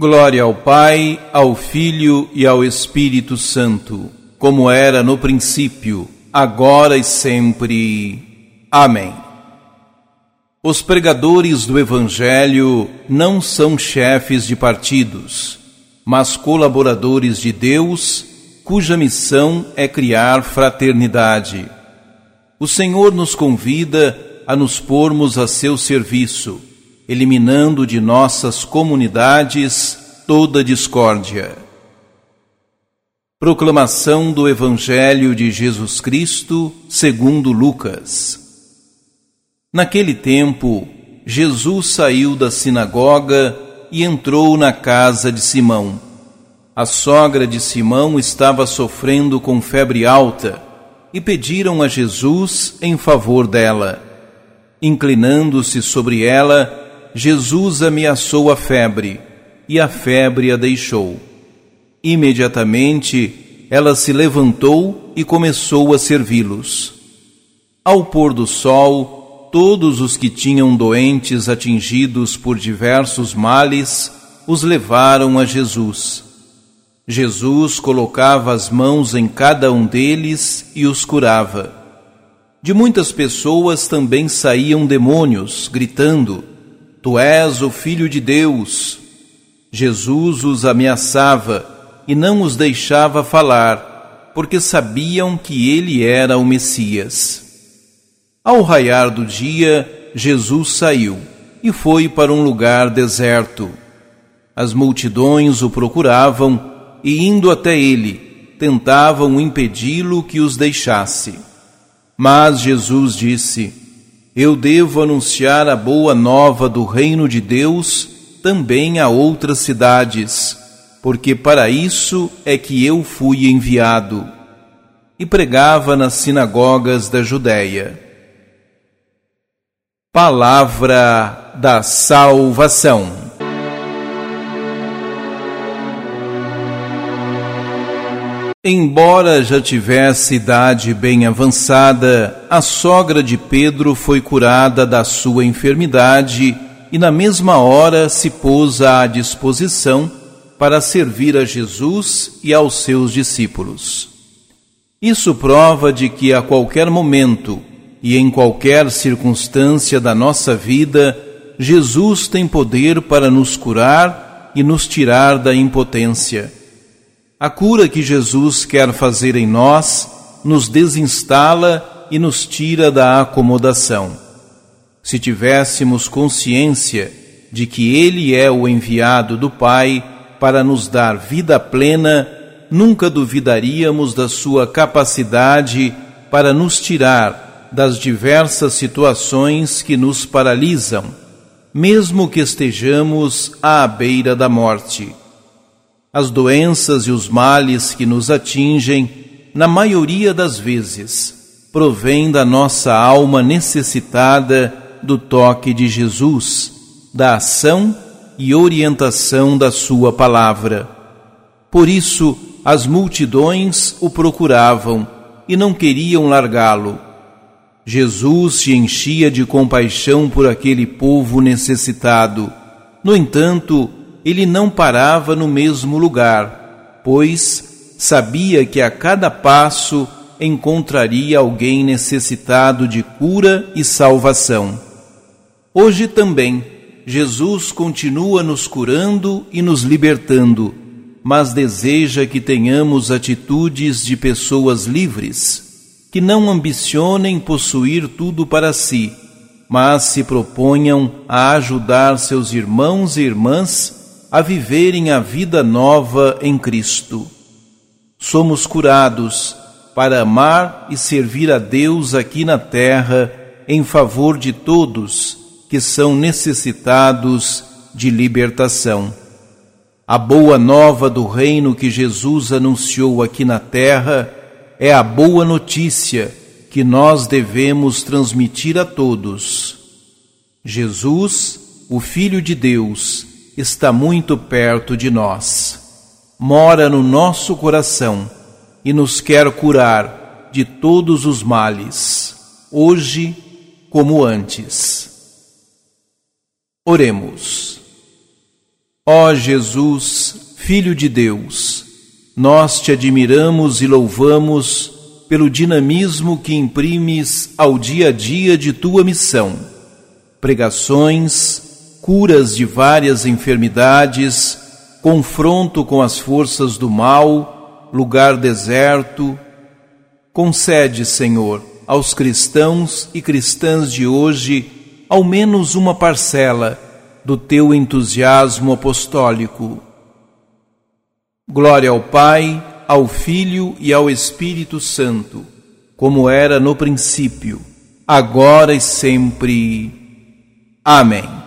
Glória ao Pai, ao Filho e ao Espírito Santo, como era no princípio, agora e sempre. Amém. Os pregadores do Evangelho não são chefes de partidos, mas colaboradores de Deus, cuja missão é criar fraternidade. O Senhor nos convida a nos pormos a seu serviço eliminando de nossas comunidades toda discórdia. Proclamação do Evangelho de Jesus Cristo, segundo Lucas. Naquele tempo, Jesus saiu da sinagoga e entrou na casa de Simão. A sogra de Simão estava sofrendo com febre alta e pediram a Jesus em favor dela. Inclinando-se sobre ela, Jesus ameaçou a febre, e a febre a deixou. Imediatamente ela se levantou e começou a servi-los. Ao pôr do sol, todos os que tinham doentes atingidos por diversos males os levaram a Jesus. Jesus colocava as mãos em cada um deles e os curava. De muitas pessoas também saíam demônios, gritando: Tu és o Filho de Deus. Jesus os ameaçava e não os deixava falar, porque sabiam que ele era o Messias. Ao raiar do dia, Jesus saiu e foi para um lugar deserto. As multidões o procuravam e, indo até ele, tentavam impedi-lo que os deixasse. Mas Jesus disse: eu devo anunciar a boa nova do reino de Deus também a outras cidades, porque para isso é que eu fui enviado. E pregava nas sinagogas da Judéia. Palavra da Salvação. Embora já tivesse idade bem avançada, a sogra de Pedro foi curada da sua enfermidade e, na mesma hora, se pôs à disposição para servir a Jesus e aos seus discípulos. Isso prova de que a qualquer momento e em qualquer circunstância da nossa vida, Jesus tem poder para nos curar e nos tirar da impotência. A cura que Jesus quer fazer em nós nos desinstala e nos tira da acomodação. Se tivéssemos consciência de que Ele é o enviado do Pai para nos dar vida plena, nunca duvidaríamos da Sua capacidade para nos tirar das diversas situações que nos paralisam, mesmo que estejamos à beira da morte. As doenças e os males que nos atingem, na maioria das vezes, provêm da nossa alma necessitada do toque de Jesus, da ação e orientação da Sua palavra. Por isso, as multidões o procuravam e não queriam largá-lo. Jesus se enchia de compaixão por aquele povo necessitado. No entanto, ele não parava no mesmo lugar, pois sabia que a cada passo encontraria alguém necessitado de cura e salvação. Hoje também, Jesus continua nos curando e nos libertando, mas deseja que tenhamos atitudes de pessoas livres, que não ambicionem possuir tudo para si, mas se proponham a ajudar seus irmãos e irmãs a viverem a vida nova em Cristo. Somos curados para amar e servir a Deus aqui na terra em favor de todos que são necessitados de libertação. A boa nova do reino que Jesus anunciou aqui na terra é a boa notícia que nós devemos transmitir a todos. Jesus, o Filho de Deus, está muito perto de nós. Mora no nosso coração e nos quer curar de todos os males, hoje como antes. Oremos. Ó Jesus, Filho de Deus, nós te admiramos e louvamos pelo dinamismo que imprimes ao dia a dia de tua missão. Pregações, curas de várias enfermidades, confronto com as forças do mal, lugar deserto. Concede, Senhor, aos cristãos e cristãs de hoje ao menos uma parcela do teu entusiasmo apostólico. Glória ao Pai, ao Filho e ao Espírito Santo, como era no princípio, agora e sempre. Amém.